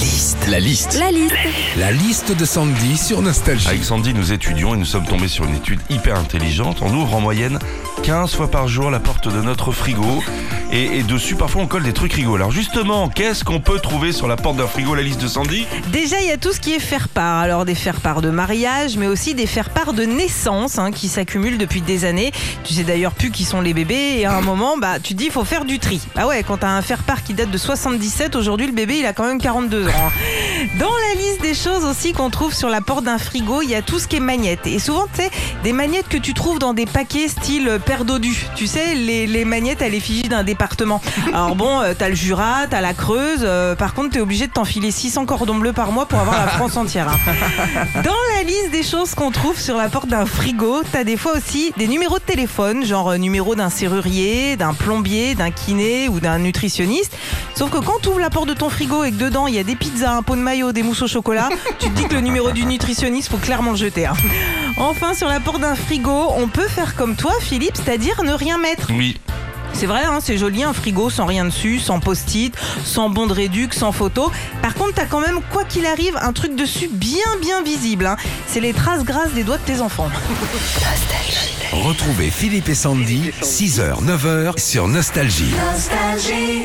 liste. La liste. La liste. La liste de Sandy sur Nostalgie. Avec Sandy, nous étudions et nous sommes tombés sur une étude hyper intelligente. On ouvre en moyenne 15 fois par jour la porte de notre frigo et, dessus parfois on colle des trucs rigolos. Alors justement, qu'est-ce qu'on peut trouver sur la porte d'un frigo, la liste de Sandy Déjà, il y a tout ce qui est faire-part. Alors, des faire-part de mariage, mais aussi des faire-part de naissance hein, qui s'accumulent depuis des années. Tu sais d'ailleurs plus qui sont les bébés. Et à un moment, bah, tu dis, il faut faire du tri. Ah ouais, quand t'as un faire-part qui date de 77, aujourd'hui, le bébé, il a quand même 42 ans. hein. Dans la liste des choses aussi qu'on trouve sur la porte d'un frigo, il y a tout ce qui est magnettes. Et souvent, tu sais, des magnettes que tu trouves dans des paquets style euh, Père Dodu. Tu sais, les, les magnettes à l'effigie d'un département. Alors bon, euh, t'as le Jura, t'as la Creuse. euh, par contre, t'es obligé de t'enfiler 600 cordons bleus par mois pour avoir la France entière. hein. Dans la liste des choses qu'on trouve sur la porte d'un frigo, t'as des fois aussi des numéros de téléphone, genre euh, numéro d'un serrurier, d'un plombier, d'un kiné ou d'un nutritionniste. Sauf que quand tu ouvres la porte de ton frigo et que dedans il y a des pizzas, un pot de maillot, des mousses au chocolat, tu te dis que le numéro du nutritionniste, faut clairement le jeter. hein. Enfin, sur la porte d'un frigo, on peut faire comme toi, Philippe, c'est-à-dire ne rien mettre. Oui. C'est vrai, hein, c'est joli un frigo sans rien dessus, sans post-it, sans bon de réduc, sans photo. Par contre, t'as quand même, quoi qu'il arrive, un truc dessus bien bien visible. hein. C'est les traces grasses des doigts de tes enfants. Retrouvez Philippe et Sandy, 6h, 9h sur Nostalgie. Nostalgie.